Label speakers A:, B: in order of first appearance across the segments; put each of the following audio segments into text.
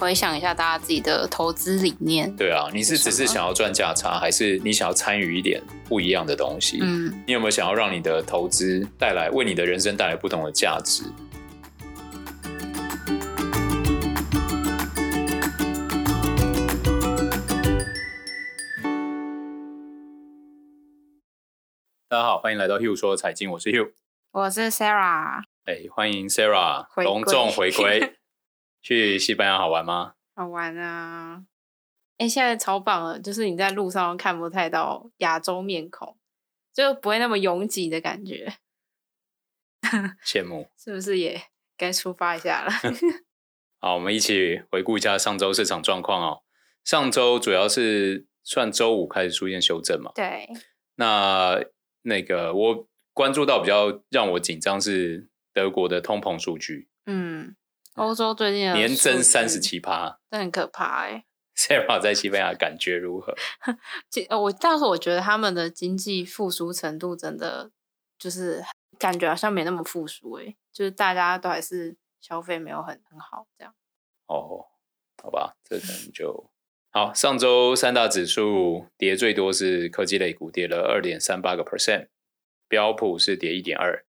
A: 回想一下大家自己的投资理念。
B: 对啊，你是只是想要赚价差，还是你想要参与一点不一样的东西？嗯，你有没有想要让你的投资带来为你的人生带来不同的价值？大家好，欢迎来到 Hugh 说财经，我是 Hugh，
A: 我是 Sarah，
B: 哎，欢迎 Sarah 隆重回归。去西班牙好玩吗？
A: 好玩啊！哎，现在超棒了，就是你在路上看不太到亚洲面孔，就不会那么拥挤的感觉。
B: 羡慕，
A: 是不是也该出发一下了？
B: 好，我们一起回顾一下上周市场状况哦。上周主要是算周五开始出现修正嘛？
A: 对。
B: 那那个我关注到比较让我紧张是德国的通膨数据。
A: 嗯，欧洲最近
B: 年增三十七趴，
A: 这很可怕哎。
B: Sarah 在西班牙感觉如何？
A: 我但是我觉得他们的经济复苏程度真的就是感觉好像没那么复苏哎，就是大家都还是消费没有很很好这样。
B: 哦，好吧，这可能就。好，上周三大指数跌最多是科技类股，跌了二点三八个 percent，标普是跌一点二，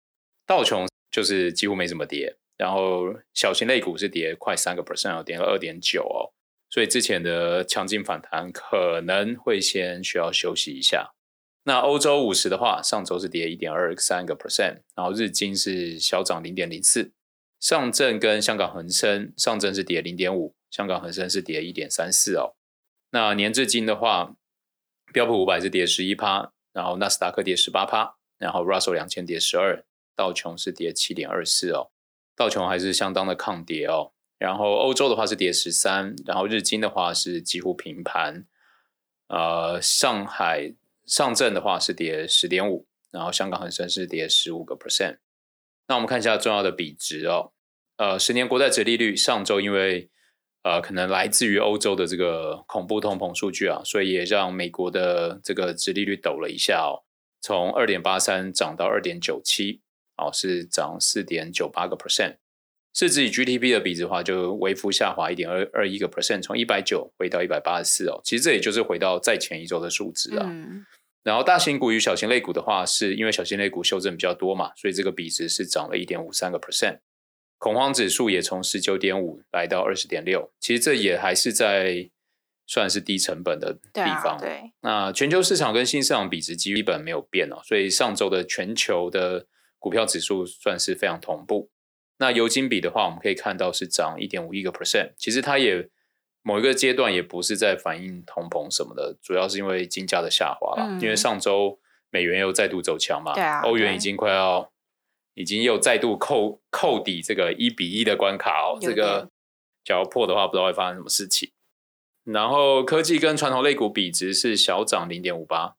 B: 道琼就是几乎没怎么跌，然后小型类股是跌快三个 percent，跌了二点九哦，所以之前的强劲反弹可能会先需要休息一下。那欧洲五十的话，上周是跌一点二三个 percent，然后日经是小涨零点零四，上证跟香港恒生，上证是跌零点五，香港恒生是跌一点三四哦。那年至今的话，标普五百是跌十一趴，然后纳斯达克跌十八趴，然后 Russell 两千跌十二，道琼是跌七点二四哦，道琼还是相当的抗跌哦。然后欧洲的话是跌十三，然后日经的话是几乎平盘，呃，上海上证的话是跌十点五，然后香港恒生是跌十五个 percent。那我们看一下重要的比值哦，呃，十年国债殖利率上周因为呃，可能来自于欧洲的这个恐怖通膨数据啊，所以也让美国的这个殖利率抖了一下哦，从二点八三涨到二点九七，哦，是涨四点九八个 percent。市值与 GDP 的比值的话，就微幅下滑一点二二一个 percent，从一百九回到一百八十四哦。其实这也就是回到再前一周的数值啊。嗯。然后大型股与小型类股的话，是因为小型类股修正比较多嘛，所以这个比值是涨了一点五三个 percent。恐慌指数也从十九点五来到二十点六，其实这也还是在算是低成本的地方。
A: 对，啊、对，
B: 那全球市场跟新市场比值基本没有变哦，所以上周的全球的股票指数算是非常同步。那油金比的话，我们可以看到是涨一点五一个 percent，其实它也某一个阶段也不是在反映通膨什么的，主要是因为金价的下滑了，嗯、因为上周美元又再度走强嘛，
A: 啊、
B: 欧元已经快要。已经又再度扣扣底这个一比一的关卡哦，这个假如破的话，不知道会发生什么事情。然后科技跟传统类股比值是小涨零点五八。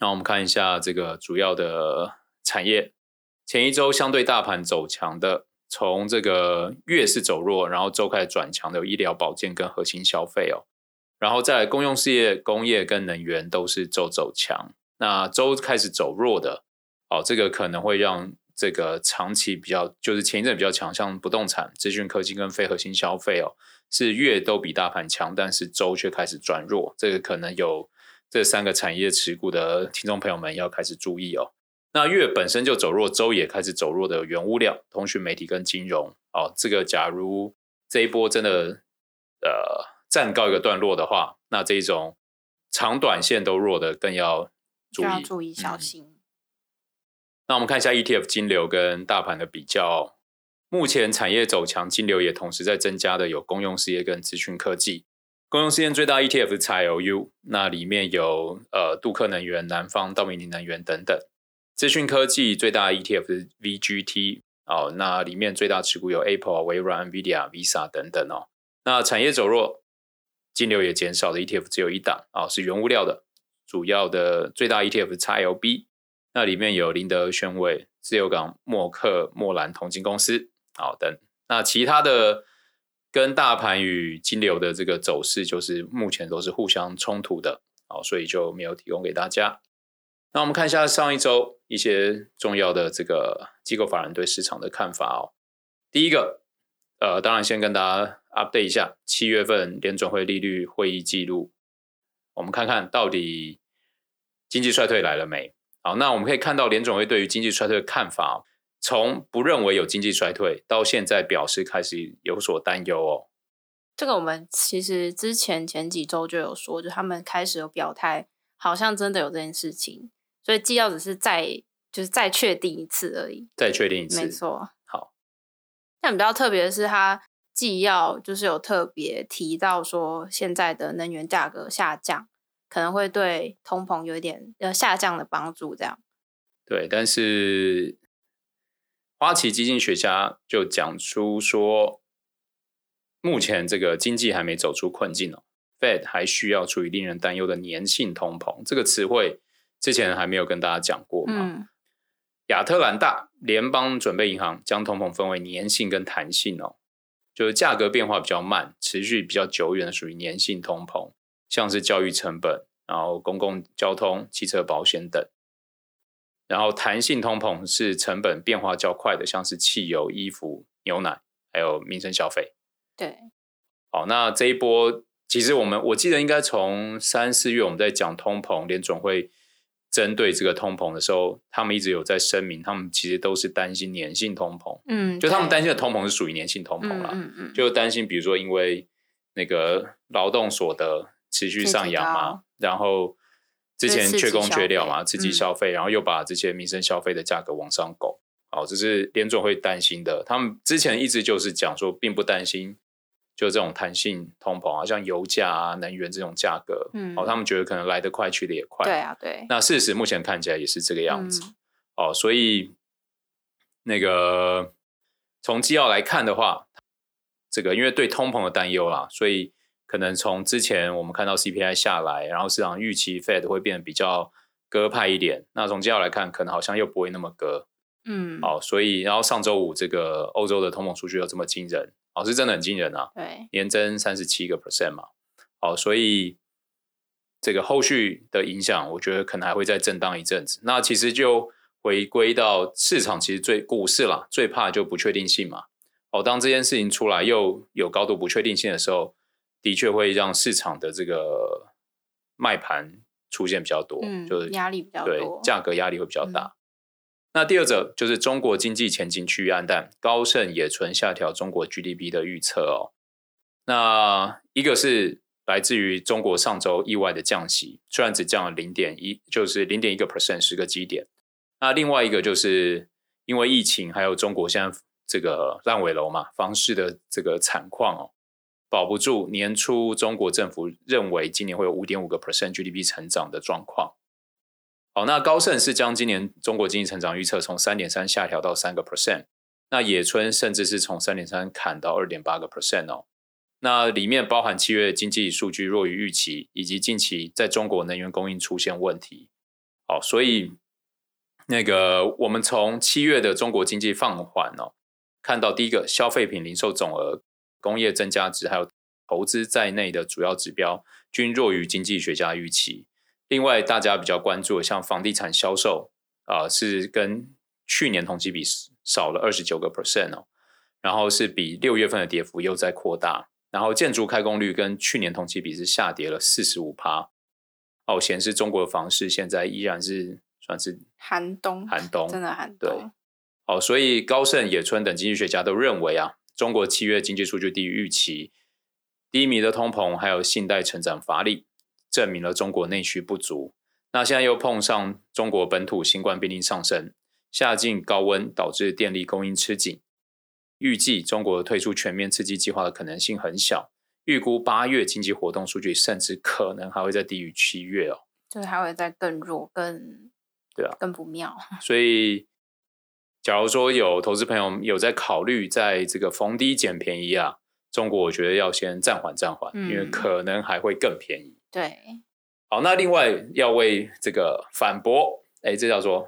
B: 那我们看一下这个主要的产业，前一周相对大盘走强的，从这个月是走弱，然后周开始转强的有医疗保健跟核心消费哦。然后再公用事业、工业跟能源都是周走强。那周开始走弱的。哦，这个可能会让这个长期比较，就是前一阵比较强，像不动产、资讯科技跟非核心消费哦，是月都比大盘强，但是周却开始转弱。这个可能有这三个产业持股的听众朋友们要开始注意哦。那月本身就走弱，周也开始走弱的原物料、通讯媒体跟金融哦，这个假如这一波真的呃暂告一个段落的话，那这种长短线都弱的更要注意，
A: 要注意小心。嗯
B: 那我们看一下 ETF 金流跟大盘的比较哦。目前产业走强，金流也同时在增加的有公用事业跟资讯科技。公用事业最大 ETF 是 XIOU，那里面有呃杜克能源、南方、道明尼能源等等。资讯科技最大 ETF 是 VGT 哦，那里面最大持股有 Apple、微软、NVIDIA、Visa 等等哦。那产业走弱，金流也减少的 ETF 只有一档哦，是原物料的，主要的最大 ETF 是 XLB。那里面有林德宣伟、自由港、默克、莫兰铜金公司，好等。那其他的跟大盘与金流的这个走势，就是目前都是互相冲突的，好，所以就没有提供给大家。那我们看一下上一周一些重要的这个机构法人对市场的看法哦。第一个，呃，当然先跟大家 update 一下七月份联准会利率会议记录，我们看看到底经济衰退来了没？好，那我们可以看到联准会对于经济衰退的看法，从不认为有经济衰退，到现在表示开始有所担忧哦。
A: 这个我们其实之前前几周就有说，就他们开始有表态，好像真的有这件事情，所以纪要只是再就是再确定一次而已，
B: 再确定一次，
A: 没错。
B: 好，
A: 但比较特别的是，它纪要就是有特别提到说，现在的能源价格下降。可能会对通膨有一点呃下降的帮助，这样。
B: 对，但是花旗基金学家就讲出说，目前这个经济还没走出困境哦，Fed 还需要处于令人担忧的粘性通膨这个词汇，之前还没有跟大家讲过嘛。嗯。亚特兰大联邦准备银行将通膨分为粘性跟弹性哦，就是价格变化比较慢，持续比较久远的属于粘性通膨。像是教育成本，然后公共交通、汽车保险等，然后弹性通膨是成本变化较快的，像是汽油、衣服、牛奶，还有民生消费。
A: 对，
B: 好，那这一波其实我们我记得应该从三四月我们在讲通膨，联总会针对这个通膨的时候，他们一直有在声明，他们其实都是担心粘性通膨。嗯，就他们担心的通膨是属于粘性通膨啦，嗯嗯嗯，就担心比如说因为那个劳动所得。持续上扬嘛，然后之前缺工缺料嘛，刺激消费，嗯、然后又把这些民生消费的价格往上拱，好，这是联总会担心的。他们之前一直就是讲说，并不担心就这种弹性通膨啊，像油价啊、能源这种价格，嗯，哦，他们觉得可能来得快，去得也快，
A: 对啊，对。
B: 那事实目前看起来也是这个样子，嗯、哦，所以那个从纪要来看的话，这个因为对通膨的担忧啦，所以。可能从之前我们看到 CPI 下来，然后市场预期 Fed 会变得比较鸽派一点。那从纪要来看，可能好像又不会那么鸽。嗯，好，所以然后上周五这个欧洲的通膨数据又这么惊人，哦，是真的很惊人啊。
A: 对，
B: 年增三十七个 percent 嘛。好，所以这个后续的影响，我觉得可能还会再震荡一阵子。那其实就回归到市场，其实最股市啦，最怕就不确定性嘛。哦，当这件事情出来又有高度不确定性的时候。的确会让市场的这个卖盘出现比较多，嗯、就是
A: 压力比较多，对，
B: 价格压力会比较大。嗯、那第二则就是中国经济前景趋于黯淡，高盛、也存下调中国 GDP 的预测哦。那一个是来自于中国上周意外的降息，虽然只降了零点一，就是零点一个 percent 十个基点。那另外一个就是因为疫情，还有中国现在这个烂尾楼嘛，房市的这个惨况哦。保不住，年初中国政府认为今年会有五点五个 percent GDP 成长的状况。好，那高盛是将今年中国经济成长预测从三点三下调到三个 percent，那野村甚至是从三点三砍到二点八个 percent 哦。那里面包含七月经济数据弱于预期，以及近期在中国能源供应出现问题。好，所以那个我们从七月的中国经济放缓哦，看到第一个消费品零售总额。工业增加值还有投资在内的主要指标均弱于经济学家预期。另外，大家比较关注的像房地产销售啊、呃，是跟去年同期比少了二十九个 percent 哦，然后是比六月份的跌幅又在扩大。然后建筑开工率跟去年同期比是下跌了四十五趴。哦，显示中国的房市现在依然是算是
A: 寒冬，
B: 寒冬
A: 真的寒冬。
B: 对，哦，所以高盛、野村等经济学家都认为啊。中国七月经济数据低于预期，低迷的通膨还有信贷成长乏力，证明了中国内需不足。那现在又碰上中国本土新冠病例上升，夏季高温导致电力供应吃紧，预计中国推出全面刺激计划的可能性很小。预估八月经济活动数据甚至可能还会再低于七月哦，
A: 就是还会再更弱、更
B: 对啊、
A: 更不妙。
B: 所以。假如说有投资朋友有在考虑在这个逢低捡便宜啊，中国我觉得要先暂缓暂缓，嗯、因为可能还会更便宜。
A: 对，
B: 好，那另外要为这个反驳，哎，这叫做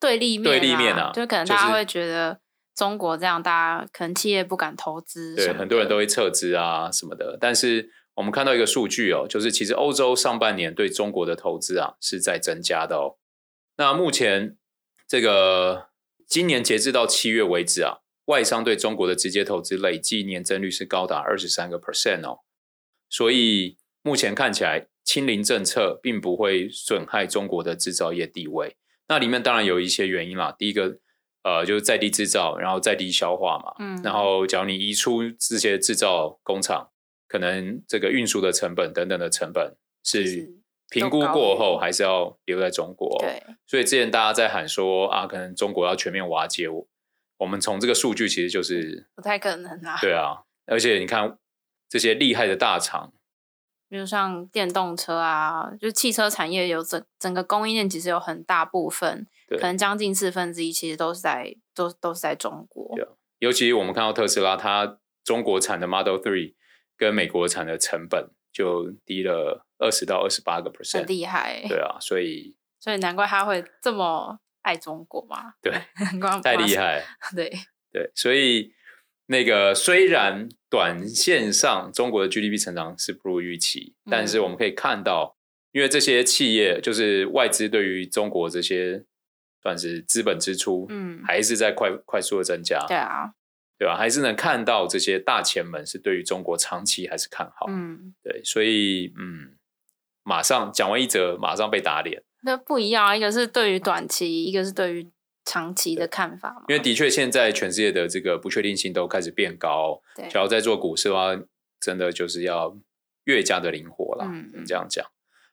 A: 对立面，
B: 对立面啊，
A: 就可能大家会觉得中国这样，大家可能企业不敢投资，
B: 对，很多人都会撤资啊什么的。但是我们看到一个数据哦，就是其实欧洲上半年对中国的投资啊是在增加的哦。那目前这个。今年截至到七月为止啊，外商对中国的直接投资累计年增率是高达二十三个 percent 哦，所以目前看起来，清零政策并不会损害中国的制造业地位。那里面当然有一些原因啦，第一个，呃，就是在地制造，然后在地消化嘛。嗯。然后，假如你移出这些制造工厂，可能这个运输的成本等等的成本是评估过后，还是要留在中国。对。所以之前大家在喊说啊，可能中国要全面瓦解我。我们从这个数据其实就是
A: 不太可能啊。
B: 对啊，而且你看这些厉害的大厂，
A: 比如像电动车啊，就汽车产业有整整个供应链，其实有很大部分，可能将近四分之一，其实都是在都都是在中国。
B: 尤其我们看到特斯拉，它中国产的 Model Three 跟美国产的成本就低了二十到二十八个 percent，
A: 很厉害。
B: 对啊，所以
A: 所以难怪他会这么。爱中国嘛？
B: 对，太厉害。
A: 对
B: 对，所以那个虽然短线上中国的 GDP 成长是不如预期，嗯，但是我们可以看到，因为这些企业就是外资对于中国这些算是资本支出，嗯，还是在快快速的增加。
A: 对啊，
B: 对吧？还是能看到这些大前们是对于中国长期还是看好。嗯，对，所以嗯，马上讲完一则，马上被打脸。
A: 那不一样啊，一个是对于短期，一个是对于长期的看法嘛。
B: 因为的确，现在全世界的这个不确定性都开始变高。对，只要在做股市的话，真的就是要越加的灵活了。嗯，这样讲。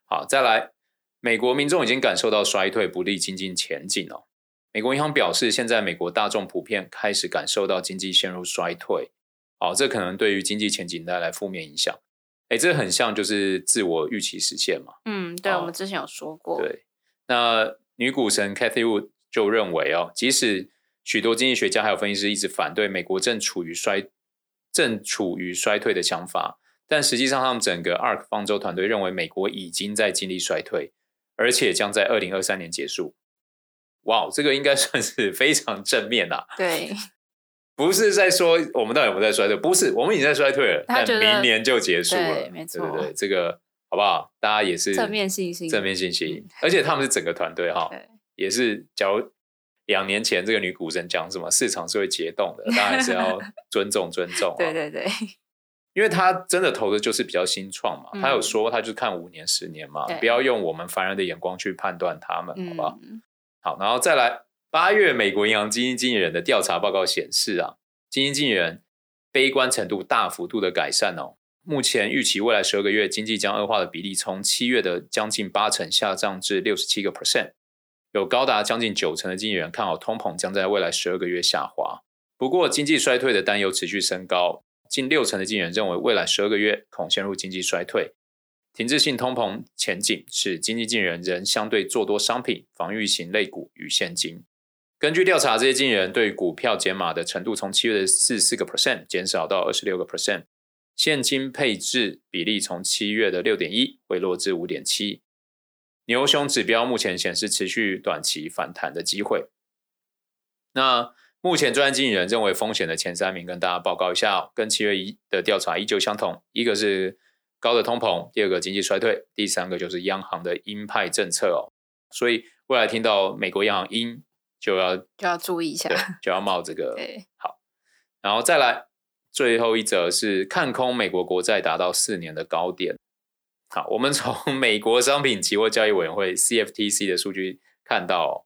B: 好，再来，美国民众已经感受到衰退不利经济前景哦。美国银行表示，现在美国大众普遍开始感受到经济陷入衰退。哦，这可能对于经济前景带来负面影响。哎，这很像就是自我预期实现嘛。
A: 嗯，对，我们之前有说过。
B: 对，那女股神 Cathie Wood 就认为哦，即使许多经济学家还有分析师一直反对美国正处于衰正处于衰退的想法，但实际上他们整个 ARK 方舟团队认为美国已经在经历衰退，而且将在二零二三年结束。哇，这个应该算是非常正面啦。
A: 对。
B: 不是在说我们到底有没有在衰退，不是，我们已经在衰退了，但明年就结束了，
A: 对，没错，
B: 对对对，这个好不好？大家也是
A: 正面信心，
B: 正面信心，而且他们是整个团队哈，也是。假如两年前这个女股神讲什么，市场是会解冻的，当然是要尊 重尊重，
A: 对对对，
B: 因为她真的投的就是比较新创嘛，他有说她就看五年十年嘛，不要用我们凡人的眼光去判断他们，好不好？好，然后再来。八月，美国银行基金经理人的调查报告显示啊，基金经理人悲观程度大幅度的改善哦。目前预期未来十二个月经济将恶化的比例，从七月的将近八成下降至六十七个 percent，有高达将近九成的经理人看好通膨将在未来十二个月下滑。不过，经济衰退的担忧持续升高，近六成的经理人认为未来十二个月恐陷入经济衰退。停滞性通膨前景使经济经理人仍相对做多商品、防御型类股与现金。根据调查，这些经理人对股票减码的程度从七月的四四个 percent 减少到二十六个 percent，现金配置比例从七月的六点一回落至五点七。牛熊指标目前显示持续短期反弹的机会。那目前专业经理人认为风险的前三名，跟大家报告一下哦，跟七月一的调查依旧相同，一个是高的通膨，第二个经济衰退，第三个就是央行的鹰派政策哦。所以未来听到美国央行鹰。就要就
A: 要注意一下，
B: 就要冒这个 好，然后再来最后一则是看空美国国债达到四年的高点。好，我们从 美国商品期货交易委员会 CFTC 的数据看到，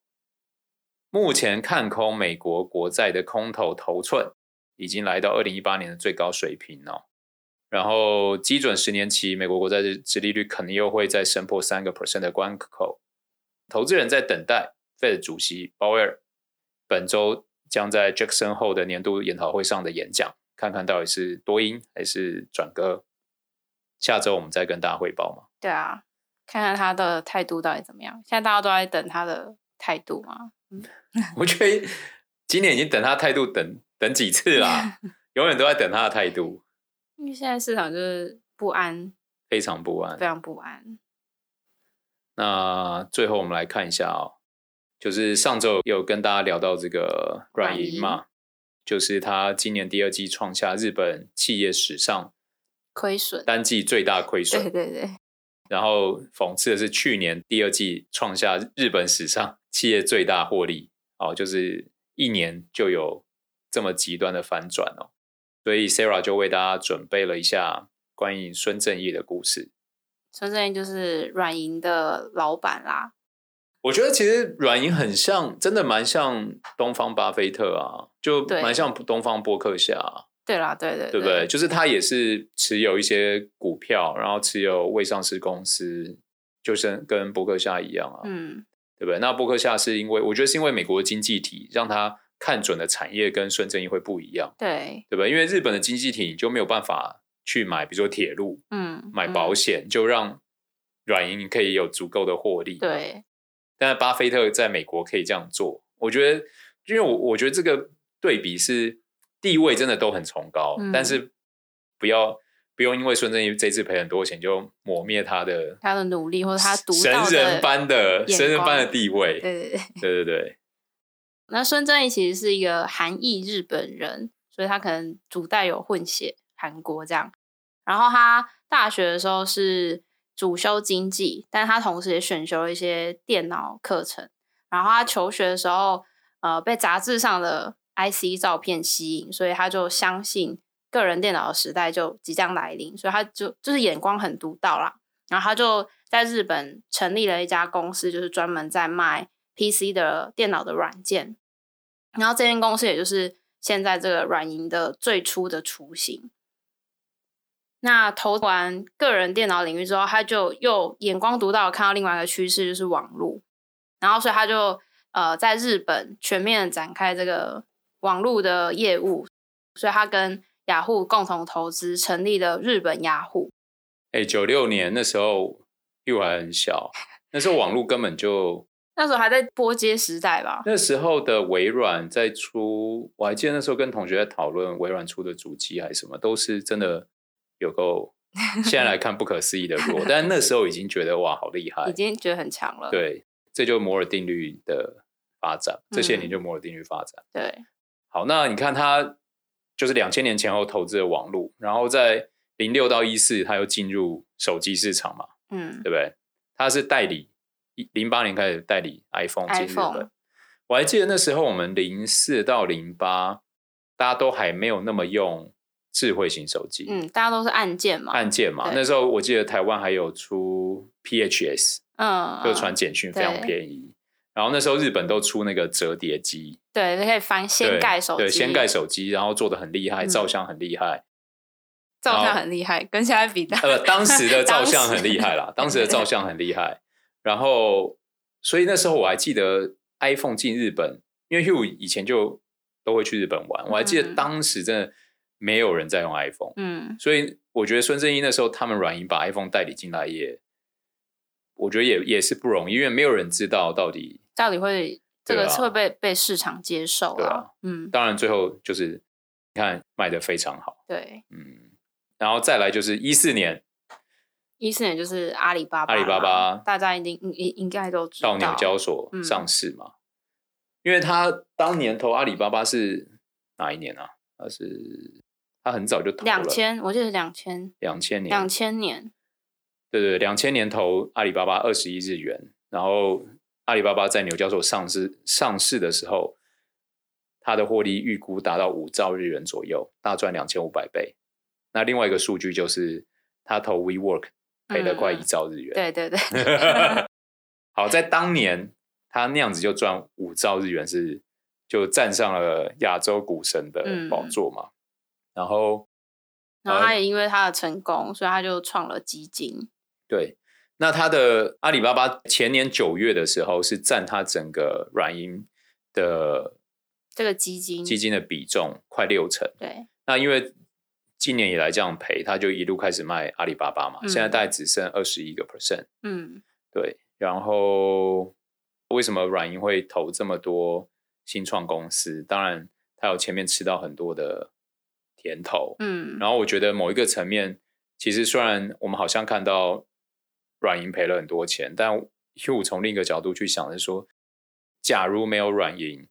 B: 目前看空美国国债的空头头寸已经来到二零一八年的最高水平哦。然后基准十年期美国国债的殖利率可能又会再升破三个 percent 的关口，投资人在等待。Fed 主席鲍威尔本周将在 Jackson 后的年度研讨会上的演讲，看看到底是多鹰还是转鸽。下周我们再跟大家汇报嘛？
A: 对啊，看看他的态度到底怎么样。现在大家都在等他的态度嘛？嗯，
B: 我觉得今年已经等他态度等等几次啦，永远都在等他的态度。
A: 因为现在市场就是不安，
B: 非常不安，
A: 非常不安。
B: 那最后我们来看一下哦。就是上周有跟大家聊到这个软银嘛，就是他今年第二季创下日本企业史上亏损单季最大亏损，
A: 对对对。
B: 然后讽刺的是，去年第二季创下日本史上企业最大获利，哦，就是一年就有这么极端的反转哦。所以 Sarah 就为大家准备了一下关于孙正义的故事。
A: 孙正义就是软银的老板啦。
B: 我觉得其实软银很像，真的蛮像东方巴菲特啊，就蛮像东方波克夏啊。
A: 对啦，对对，
B: 对不对？就是他也是持有一些股票，然后持有未上市公司，就是跟伯克夏一样啊。嗯，对不对？那伯克夏是因为，我觉得是因为美国的经济体让他看准的产业跟孙正义会不一样。
A: 对，
B: 对不对？因为日本的经济体你就没有办法去买，比如说铁路，嗯，买保险，嗯、就让软银可以有足够的获利。
A: 对。
B: 但是巴菲特在美国可以这样做，我觉得，因为我我觉得这个对比是地位真的都很崇高，嗯、但是不要不用因为孙正义这次赔很多钱就抹灭他的
A: 他的努力或者他
B: 神人般的神人般的地位，
A: 对对对
B: 对对对。
A: 那孙正义其实是一个韩裔日本人，所以他可能祖代有混血韩国这样。然后他大学的时候是。主修经济，但是他同时也选修了一些电脑课程。然后他求学的时候，呃，被杂志上的 IC 照片吸引，所以他就相信个人电脑的时代就即将来临，所以他就就是眼光很独到啦。然后他就在日本成立了一家公司，就是专门在卖 PC 的电脑的软件。然后这间公司也就是现在这个软银的最初的雏形。那投完个人电脑领域之后，他就又眼光独到，看到另外一个趋势，就是网络。然后，所以他就呃在日本全面展开这个网络的业务。所以他跟雅虎共同投资，成立了日本雅虎。
B: 哎、欸，九六年那时候又还很小，那时候网络根本就
A: 那时候还在波接时代吧。
B: 那时候的微软在出，我还记得那时候跟同学在讨论微软出的主机还是什么，都是真的。有够，现在来看不可思议的弱，但那时候已经觉得哇，好厉害，
A: 已经觉得很强了。
B: 对，这就摩尔定律的发展，这些年就摩尔定律发展。
A: 嗯、对，
B: 好，那你看他就是两千年前后投资的网络，然后在零六到一四，他又进入手机市场嘛，嗯，对不对？他是代理，零八年开始代理 iPhone 进日本。我还记得那时候我们零四到零八，大家都还没有那么用。智慧型手机，
A: 嗯，大家都是按键嘛，
B: 按键嘛。那时候我记得台湾还有出 PHS，嗯，就传简讯非常便宜。然后那时候日本都出那个折叠机，
A: 对，可以翻掀盖手机，
B: 对，掀盖手机，然后做的很厉害，照相很厉害，
A: 照相很厉害，跟现在比，
B: 呃，当时的 照相很厉害啦，当时的照相很厉害。然后，所以那时候我还记得 iPhone 进日本，因为 Hugh 以前就都会去日本玩，我还记得当时真的。没有人在用 iPhone，嗯，所以我觉得孙正义那时候他们软银把 iPhone 代理进来也，我觉得也也是不容易，因为没有人知道到底
A: 到底会这个会被、啊、被市场接受啊，啊嗯，
B: 当然最后就是你看卖的非常好，
A: 对，
B: 嗯，然后再来就是一四年，
A: 一四年就是阿里巴巴，
B: 阿里巴巴
A: 大家一定应应该都知道
B: 到纽交所上市嘛，嗯、因为他当年投阿里巴巴是哪一年啊？他是。他很早就投了，
A: 两千，我记得是两千，
B: 两千年，
A: 两千年，
B: 对对，两千年投阿里巴巴二十亿日元，然后阿里巴巴在纽交所上市上市的时候，它的获利预估达到五兆日元左右，大赚两千五百倍。那另外一个数据就是，他投 WeWork 赔了快一兆日元，
A: 嗯、对对对。
B: 好，在当年他那样子就赚五兆日元是，是就站上了亚洲股神的宝座嘛。嗯然后，
A: 然后他也因为他的成功，呃、所以他就创了基金。
B: 对，那他的阿里巴巴前年九月的时候是占他整个软银的
A: 这个基金
B: 基金的比重快六成。
A: 对，
B: 那因为今年以来这样赔，他就一路开始卖阿里巴巴嘛，嗯、现在大概只剩二十一个 percent。嗯，对。然后为什么软银会投这么多新创公司？当然，他有前面吃到很多的。甜头，嗯，然后我觉得某一个层面，其实虽然我们好像看到软银赔了很多钱，但 Hugh 从另一个角度去想的是说，假如没有软银，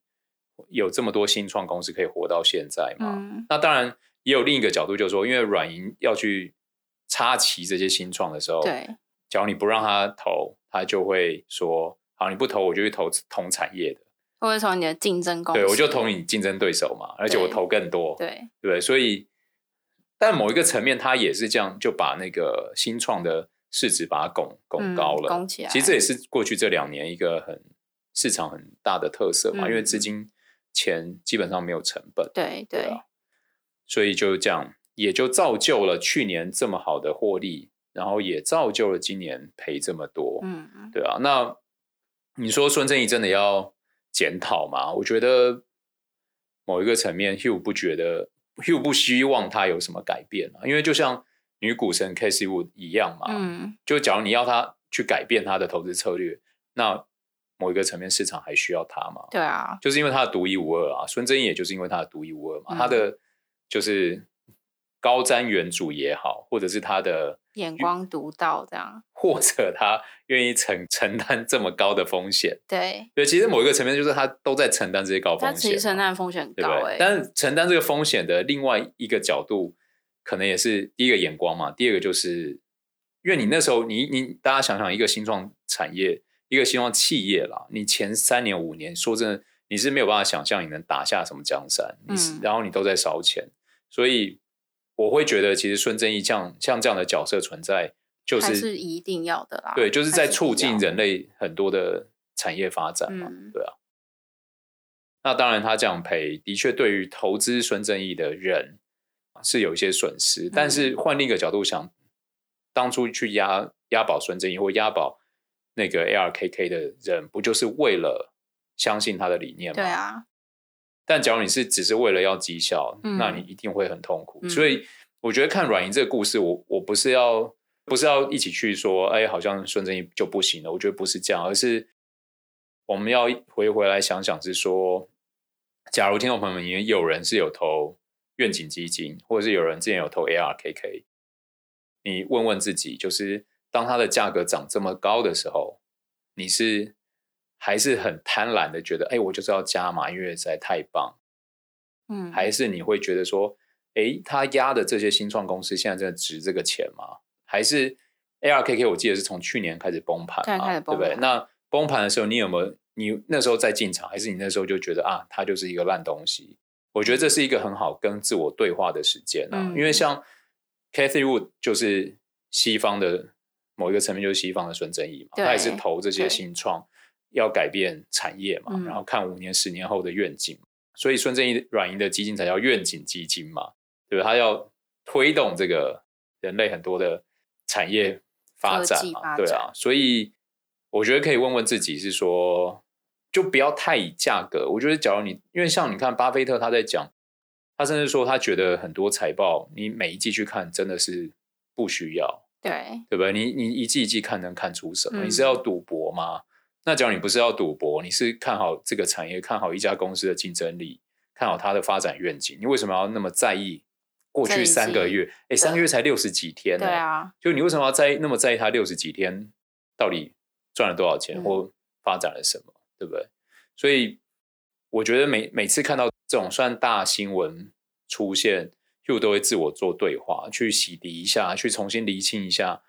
B: 有这么多新创公司可以活到现在嘛？嗯、那当然也有另一个角度，就是说，因为软银要去插旗这些新创的时候，
A: 对，
B: 假如你不让他投，他就会说，好，你不投，我就去投同产业的。
A: 或者从你的竞争公司，
B: 对，我就投你竞争对手嘛，而且我投更多，对，对？所以，但某一个层面，他也是这样，就把那个新创的市值把它拱拱高了，
A: 嗯、拱起来。
B: 其实这也是过去这两年一个很市场很大的特色嘛，
A: 嗯、
B: 因为资金钱基本上没有成本，对对，所以就这样，也就造就了去年这么好的获利，然后也造就了今年赔这么多，
A: 嗯，
B: 对啊。那你说孙正义真的要检讨吗？我觉得某一个层面，Hugh 不觉得，Hugh 不希望他有什么改变啊，因为就像。女股神 Cathie Wood 一样嘛，
A: 嗯，
B: 就假如你要他去改变他的投资策略，那某一个层面市场还需要他吗？
A: 对啊，
B: 就是因为他的独一无二啊。孙正义也就是因为他的独一无二嘛，
A: 嗯、
B: 他的就是高瞻远瞩也好，或者是他的
A: 眼光独到这样，
B: 或者他愿意承承担这么高的风险，
A: 对。
B: 对，其实某一个层面就是他都在承担这些高风险，
A: 他其实承担风险很高哎、欸，
B: 但是承担这个风险的另外一个角度。可能也是第一个眼光嘛，第二个就是，因为你那时候你你大家想想，一个新创产业，一个新创企业啦，你前三年五年，说真的，你是没有办法想象你能打下什么江山，你是、嗯、然后你都在烧钱，所以我会觉得，其实孙正义像像这样的角色存在，就是
A: 是一定要的啦，
B: 对，就是在促进人类很多的产业发展嘛，
A: 嗯、
B: 对啊。那当然，他这样赔，的确对于投资孙正义的人。是有一些损失，但是换另一个角度想，嗯、当初去押押宝孙正义或押宝那个 ARKK 的人，不就是为了相信他的理念吗？
A: 对啊。
B: 但假如你是只是为了要绩效，嗯、那你一定会很痛苦。嗯、所以我觉得看软银这个故事，我我不是要不是要一起去说，哎，好像孙正义就不行了。我觉得不是这样，而是我们要回回来想想，是说，假如听众朋友们里面有人是有投。愿景基金，或者是有人之前有投 ARKK，你问问自己，就是当它的价格涨这么高的时候，你是还是很贪婪的觉得，哎，我就是要加嘛，因为实在太棒，
A: 嗯，
B: 还是你会觉得说，哎，他压的这些新创公司现在真的值这个钱吗？还是 ARKK？我记得是从去年开始崩盘嘛，对，对不对？那崩盘的时候，你有没有你那时候在进场，还是你那时候就觉得啊，它就是一个烂东西？我觉得这是一个很好跟自我对话的时间啊，嗯、因为像 Cathie Wood 就是西方的某一个层面，就是西方的孙正义嘛，他也是投这些新创，要改变产业嘛，
A: 嗯、
B: 然后看五年、十年后的愿景，所以孙正义软银的基金才叫愿景基金嘛，对吧？他要推动这个人类很多的产业发展嘛，展对啊，所以我觉得可以问问自己，是说。就不要太以价格。我觉得，假如你因为像你看，巴菲特他在讲，他甚至说他觉得很多财报，你每一季去看真的是不需要，
A: 对
B: 对不对？你你一季一季看能看出什么？
A: 嗯、
B: 你是要赌博吗？那假如你不是要赌博，你是看好这个产业，看好一家公司的竞争力，看好它的发展愿景，你为什么要那么在意过去三个月？哎，三个月才六十几天呢、欸？
A: 对啊，
B: 就你为什么要在意那么在意它六十几天到底赚了多少钱、嗯、或发展了什么？对不对？所以我觉得每每次看到这种算大新闻出现，就都会自我做对话，去洗涤一下，去重新厘清一下。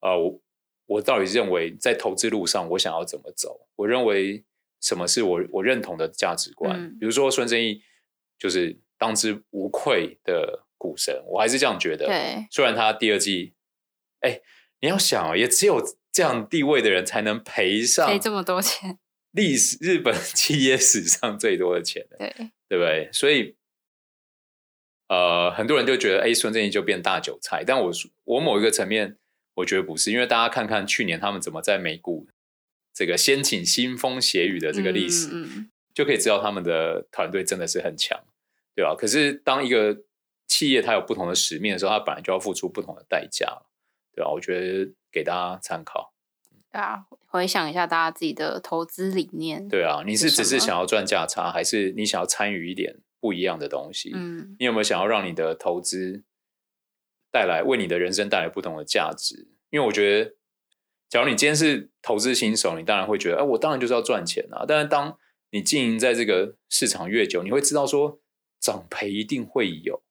B: 呃，我我到底认为在投资路上，我想要怎么走？我认为什么是我我认同的价值观？嗯、比如说孙正义就是当之无愧的股神，我还是这样觉得。
A: 对，
B: 虽然他第二季，哎，你要想，也只有这样地位的人才能赔上
A: 赔这么多钱。
B: 历史 日本企业史上最多的钱，
A: 对
B: 对不对？所以，呃，很多人就觉得，哎，孙正义就变大韭菜。但我我某一个层面，我觉得不是，因为大家看看去年他们怎么在美股这个掀起腥风血雨的这个历史，
A: 嗯嗯、
B: 就可以知道他们的团队真的是很强，对吧？可是当一个企业它有不同的使命的时候，它本来就要付出不同的代价，对吧？我觉得给大家参考。
A: 啊，回想一下大家自己的投资理念。
B: 对啊，你是只是想要赚价差，还是你想要参与一点不一样的东西？
A: 嗯，
B: 你有没有想要让你的投资带来为你的人生带来不同的价值？因为我觉得，假如你今天是投资新手，你当然会觉得，哎，我当然就是要赚钱啊。但是当你经营在这个市场越久，你会知道说涨赔一定会有。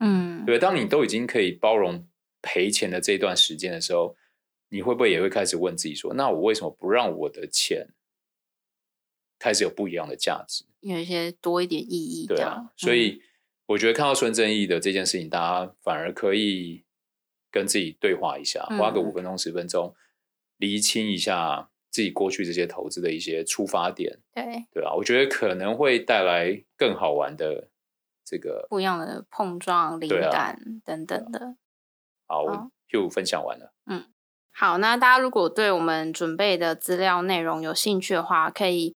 A: 嗯，
B: 对，当你都已经可以包容赔钱的这段时间的时候。你会不会也会开始问自己说：“那我为什么不让我的钱开始有不一样的价值，
A: 有一些多一点意义。
B: 对啊，所以我觉得看到孙正义的这件事情，大家反而可以跟自己对话一下，花个五分钟十分钟，厘清一下自己过去这些投资的一些出发点。
A: 对
B: 对啊，我觉得可能会带来更好玩的这个
A: 不一样的碰撞、灵感等等的。
B: 好，我就分享完了。
A: 嗯。好，那大家如果对我们准备的资料内容有兴趣的话，可以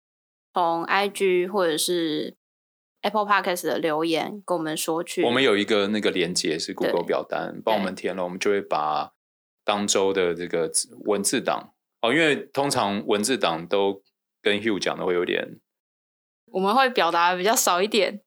A: 从 IG 或者是 Apple Podcast 的留言跟我们说去。
B: 我们有一个那个连接是 Google 表单，帮我们填了，我们就会把当周的这个文字档哦，因为通常文字档都跟 Hugh 讲的会有点，
A: 我们会表达比较少一点。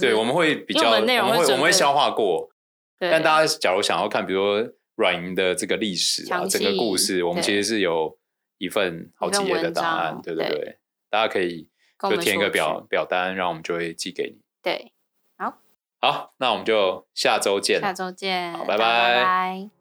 B: 对，我们会比较，我们会我们会消化过。但大家假如想要看，比如说。软银的这个历史啊，整个故事，我们其实是有一份好几页的档案，对对对，大家可以就填一个表表单，然后我们就会寄给你。
A: 对，好，
B: 好，那我们就下周见，
A: 下周见，
B: 好，拜拜。